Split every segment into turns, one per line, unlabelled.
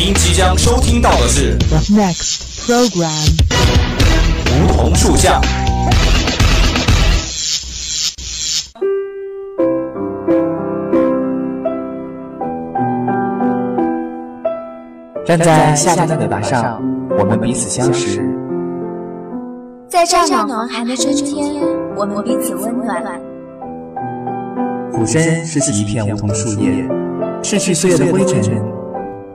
您即将收听到的是
The next program.
梧桐树下。
站在夏天的尾巴上，我们彼此相识；
在乍暖还寒的春天，我们彼此温暖。
俯身拾起一片梧桐树叶，拭去岁月的灰尘，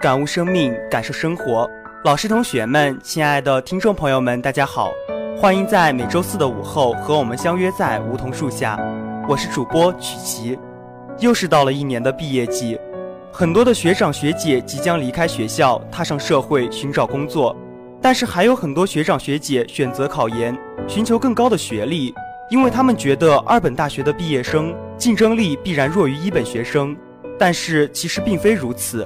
感悟生命，感受生活。老师、同学们，亲爱的听众朋友们，大家好，欢迎在每周四的午后和我们相约在梧桐树下。我是主播曲奇。又是到了一年的毕业季，很多的学长学姐即将离开学校，踏上社会寻找工作。但是还有很多学长学姐选择考研，寻求更高的学历，因为他们觉得二本大学的毕业生竞争力必然弱于一本学生。但是其实并非如此。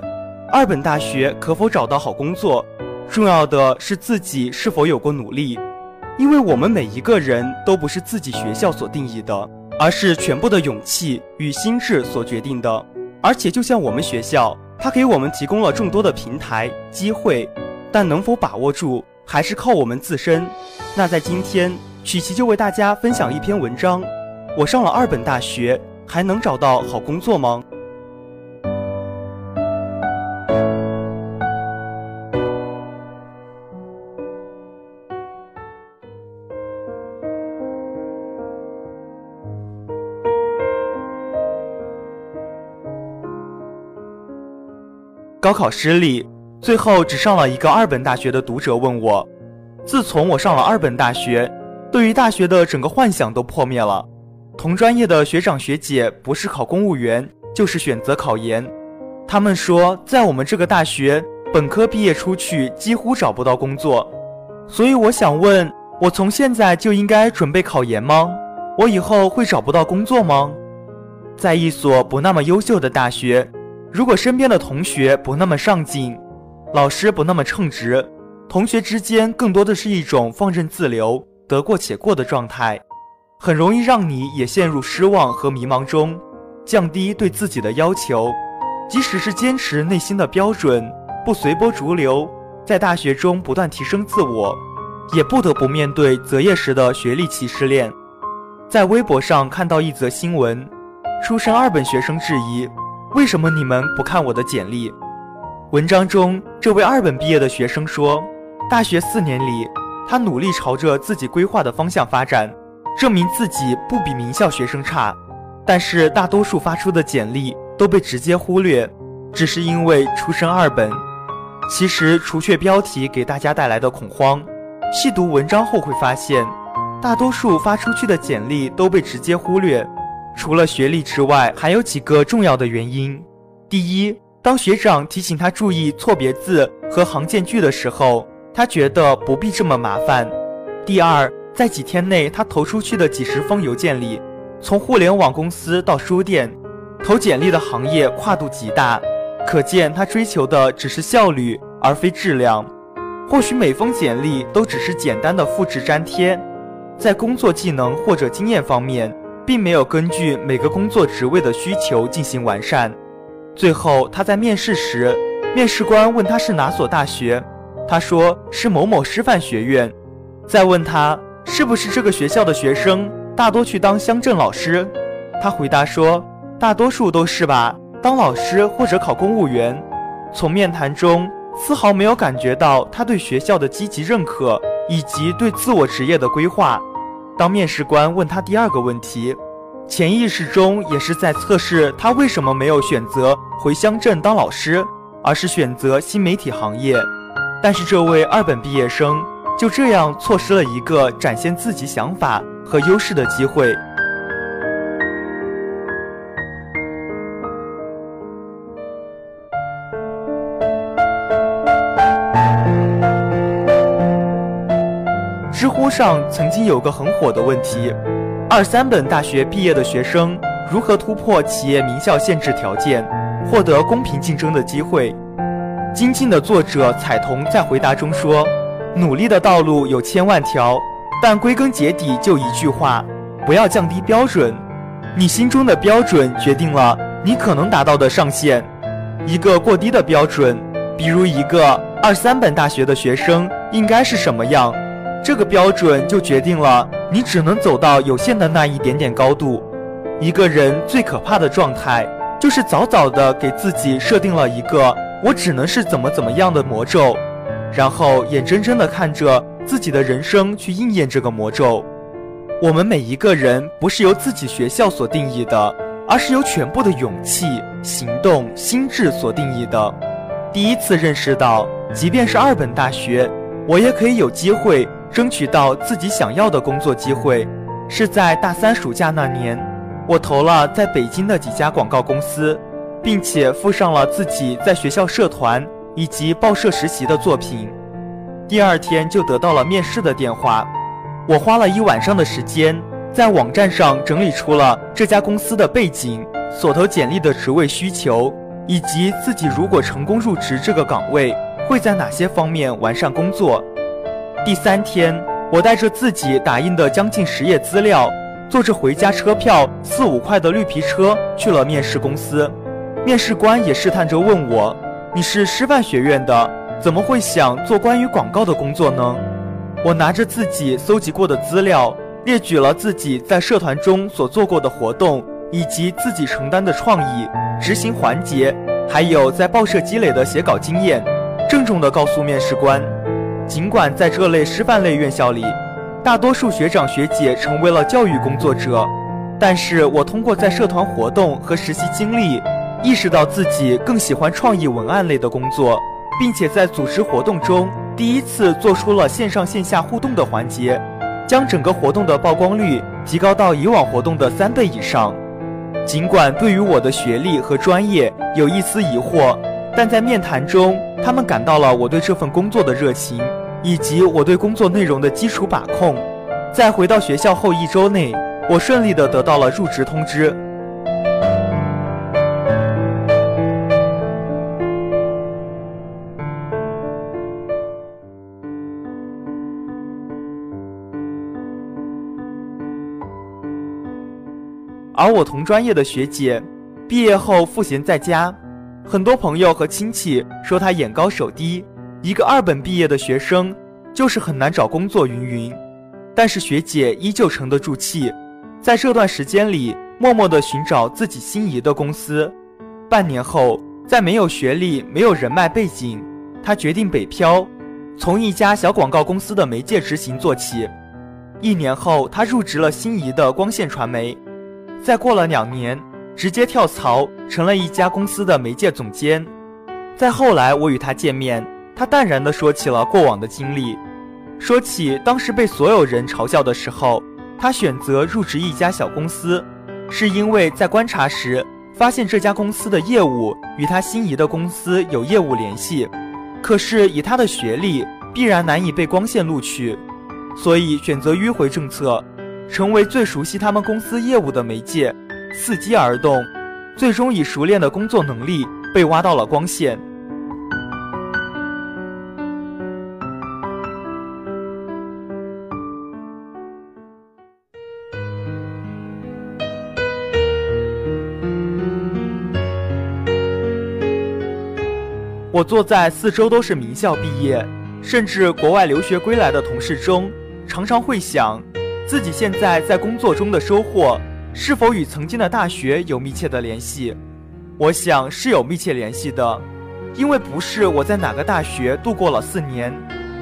二本大学可否找到好工作，重要的是自己是否有过努力，因为我们每一个人都不是自己学校所定义的，而是全部的勇气与心智所决定的。而且就像我们学校，它给我们提供了众多的平台机会，但能否把握住，还是靠我们自身。那在今天，曲奇就为大家分享一篇文章：我上了二本大学，还能找到好工作吗？高考失利，最后只上了一个二本大学的读者问我：“自从我上了二本大学，对于大学的整个幻想都破灭了。同专业的学长学姐不是考公务员，就是选择考研。他们说，在我们这个大学，本科毕业出去几乎找不到工作。所以我想问，我从现在就应该准备考研吗？我以后会找不到工作吗？在一所不那么优秀的大学。”如果身边的同学不那么上进，老师不那么称职，同学之间更多的是一种放任自流、得过且过的状态，很容易让你也陷入失望和迷茫中，降低对自己的要求。即使是坚持内心的标准，不随波逐流，在大学中不断提升自我，也不得不面对择业时的学历歧视链。在微博上看到一则新闻，出身二本学生质疑。为什么你们不看我的简历？文章中，这位二本毕业的学生说，大学四年里，他努力朝着自己规划的方向发展，证明自己不比名校学生差。但是大多数发出的简历都被直接忽略，只是因为出身二本。其实，除却标题给大家带来的恐慌，细读文章后会发现，大多数发出去的简历都被直接忽略。除了学历之外，还有几个重要的原因。第一，当学长提醒他注意错别字和行间距的时候，他觉得不必这么麻烦。第二，在几天内，他投出去的几十封邮件里，从互联网公司到书店，投简历的行业跨度极大，可见他追求的只是效率而非质量。或许每封简历都只是简单的复制粘贴，在工作技能或者经验方面。并没有根据每个工作职位的需求进行完善。最后，他在面试时，面试官问他是哪所大学，他说是某某师范学院。再问他是不是这个学校的学生，大多去当乡镇老师，他回答说大多数都是吧，当老师或者考公务员。从面谈中丝毫没有感觉到他对学校的积极认可以及对自我职业的规划。当面试官问他第二个问题，潜意识中也是在测试他为什么没有选择回乡镇当老师，而是选择新媒体行业。但是这位二本毕业生就这样错失了一个展现自己想法和优势的机会。上曾经有个很火的问题：二三本大学毕业的学生如何突破企业名校限制条件，获得公平竞争的机会？精进的作者彩童在回答中说：“努力的道路有千万条，但归根结底就一句话：不要降低标准。你心中的标准决定了你可能达到的上限。一个过低的标准，比如一个二三本大学的学生应该是什么样。”这个标准就决定了你只能走到有限的那一点点高度。一个人最可怕的状态，就是早早的给自己设定了一个“我只能是怎么怎么样的”魔咒，然后眼睁睁的看着自己的人生去应验这个魔咒。我们每一个人不是由自己学校所定义的，而是由全部的勇气、行动、心智所定义的。第一次认识到，即便是二本大学，我也可以有机会。争取到自己想要的工作机会，是在大三暑假那年，我投了在北京的几家广告公司，并且附上了自己在学校社团以及报社实习的作品。第二天就得到了面试的电话，我花了一晚上的时间，在网站上整理出了这家公司的背景、所投简历的职位需求，以及自己如果成功入职这个岗位，会在哪些方面完善工作。第三天，我带着自己打印的将近十页资料，坐着回家车票四五块的绿皮车去了面试公司。面试官也试探着问我：“你是师范学院的，怎么会想做关于广告的工作呢？”我拿着自己搜集过的资料，列举了自己在社团中所做过的活动，以及自己承担的创意执行环节，还有在报社积累的写稿经验，郑重地告诉面试官。尽管在这类师范类院校里，大多数学长学姐成为了教育工作者，但是我通过在社团活动和实习经历，意识到自己更喜欢创意文案类的工作，并且在组织活动中第一次做出了线上线下互动的环节，将整个活动的曝光率提高到以往活动的三倍以上。尽管对于我的学历和专业有一丝疑惑，但在面谈中，他们感到了我对这份工作的热情。以及我对工作内容的基础把控，在回到学校后一周内，我顺利的得到了入职通知。而我同专业的学姐，毕业后赋闲在家，很多朋友和亲戚说她眼高手低。一个二本毕业的学生，就是很难找工作，云云。但是学姐依旧沉得住气，在这段时间里，默默地寻找自己心仪的公司。半年后，在没有学历、没有人脉背景，她决定北漂，从一家小广告公司的媒介执行做起。一年后，她入职了心仪的光线传媒。再过了两年，直接跳槽成了一家公司的媒介总监。再后来，我与他见面。他淡然地说起了过往的经历，说起当时被所有人嘲笑的时候，他选择入职一家小公司，是因为在观察时发现这家公司的业务与他心仪的公司有业务联系，可是以他的学历必然难以被光线录取，所以选择迂回政策，成为最熟悉他们公司业务的媒介，伺机而动，最终以熟练的工作能力被挖到了光线。我坐在四周都是名校毕业，甚至国外留学归来的同事中，常常会想，自己现在在工作中的收获是否与曾经的大学有密切的联系？我想是有密切联系的，因为不是我在哪个大学度过了四年，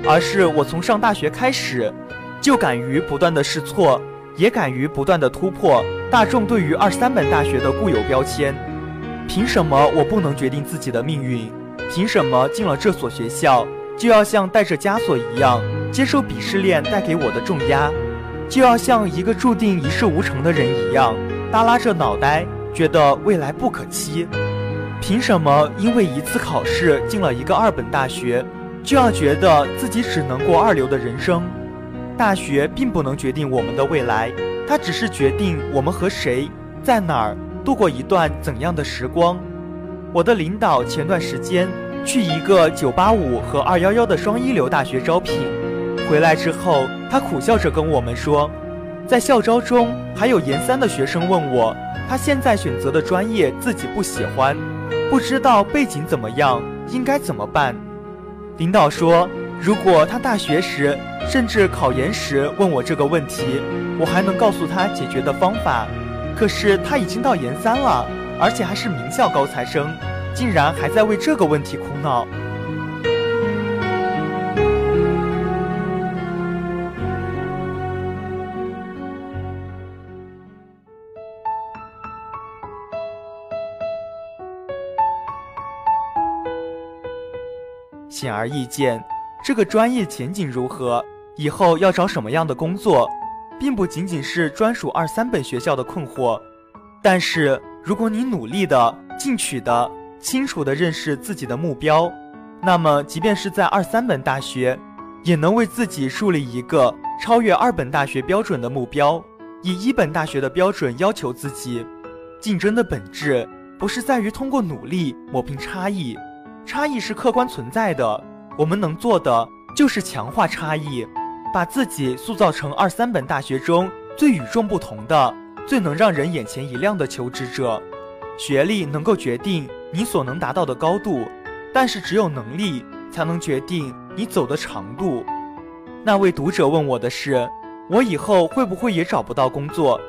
而是我从上大学开始，就敢于不断的试错，也敢于不断的突破大众对于二三本大学的固有标签。凭什么我不能决定自己的命运？凭什么进了这所学校就要像带着枷锁一样接受鄙视链带给我的重压，就要像一个注定一事无成的人一样耷拉着脑袋，觉得未来不可期？凭什么因为一次考试进了一个二本大学，就要觉得自己只能过二流的人生？大学并不能决定我们的未来，它只是决定我们和谁在哪儿度过一段怎样的时光。我的领导前段时间去一个985和211的双一流大学招聘，回来之后，他苦笑着跟我们说，在校招中还有研三的学生问我，他现在选择的专业自己不喜欢，不知道背景怎么样，应该怎么办。领导说。如果他大学时，甚至考研时问我这个问题，我还能告诉他解决的方法。可是他已经到研三了，而且还是名校高材生，竟然还在为这个问题苦恼。显而易见。这个专业前景如何？以后要找什么样的工作，并不仅仅是专属二三本学校的困惑。但是，如果你努力的、进取的、清楚的认识自己的目标，那么，即便是在二三本大学，也能为自己树立一个超越二本大学标准的目标，以一本大学的标准要求自己。竞争的本质不是在于通过努力抹平差异，差异是客观存在的。我们能做的就是强化差异，把自己塑造成二三本大学中最与众不同的、最能让人眼前一亮的求职者。学历能够决定你所能达到的高度，但是只有能力才能决定你走的长度。那位读者问我的是：我以后会不会也找不到工作？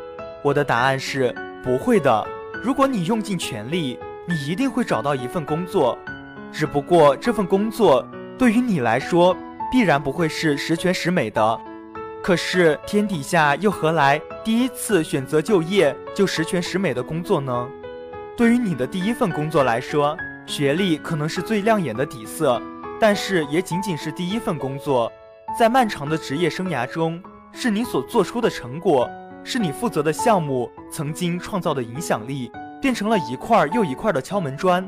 我的答案是不会的。如果你用尽全力，你一定会找到一份工作，只不过这份工作。对于你来说，必然不会是十全十美的。可是天底下又何来第一次选择就业就十全十美的工作呢？对于你的第一份工作来说，学历可能是最亮眼的底色，但是也仅仅是第一份工作。在漫长的职业生涯中，是你所做出的成果，是你负责的项目曾经创造的影响力，变成了一块又一块的敲门砖。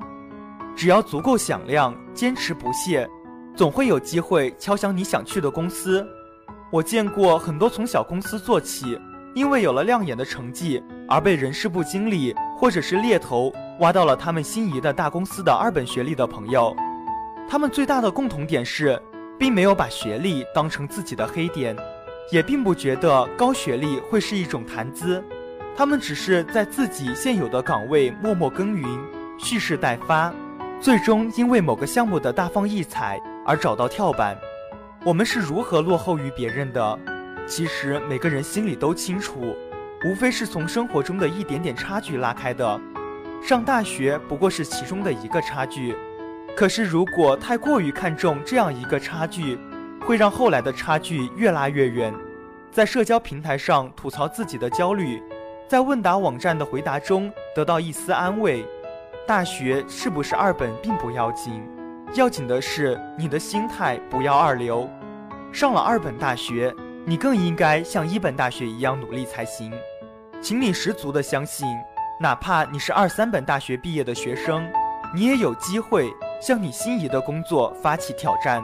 只要足够响亮，坚持不懈。总会有机会敲响你想去的公司。我见过很多从小公司做起，因为有了亮眼的成绩而被人事部经理或者是猎头挖到了他们心仪的大公司的二本学历的朋友。他们最大的共同点是，并没有把学历当成自己的黑点，也并不觉得高学历会是一种谈资。他们只是在自己现有的岗位默默耕耘，蓄势待发，最终因为某个项目的大放异彩。而找到跳板，我们是如何落后于别人的？其实每个人心里都清楚，无非是从生活中的一点点差距拉开的。上大学不过是其中的一个差距，可是如果太过于看重这样一个差距，会让后来的差距越拉越远。在社交平台上吐槽自己的焦虑，在问答网站的回答中得到一丝安慰。大学是不是二本并不要紧。要紧的是你的心态不要二流，上了二本大学，你更应该像一本大学一样努力才行。请你十足的相信，哪怕你是二三本大学毕业的学生，你也有机会向你心仪的工作发起挑战。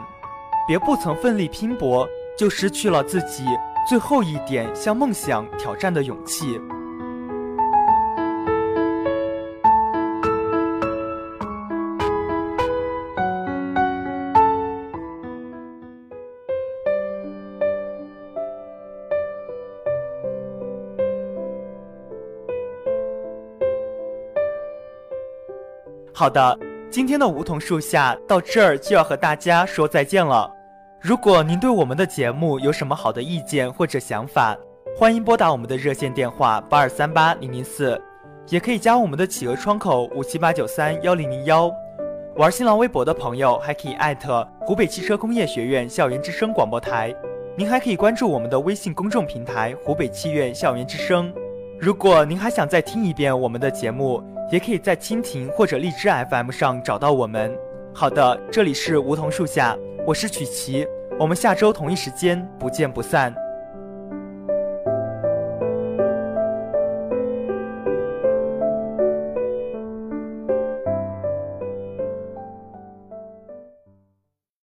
别不曾奋力拼搏，就失去了自己最后一点向梦想挑战的勇气。好的，今天的梧桐树下到这儿就要和大家说再见了。如果您对我们的节目有什么好的意见或者想法，欢迎拨打我们的热线电话八二三八零零四，也可以加我们的企鹅窗口五七八九三幺零零幺。玩新浪微博的朋友还可以艾特湖北汽车工业学院校园之声广播台。您还可以关注我们的微信公众平台湖北汽院校园之声。如果您还想再听一遍我们的节目，也可以在蜻蜓或者荔枝 FM 上找到我们。好的，这里是梧桐树下，我是曲奇，我们下周同一时间不见不散。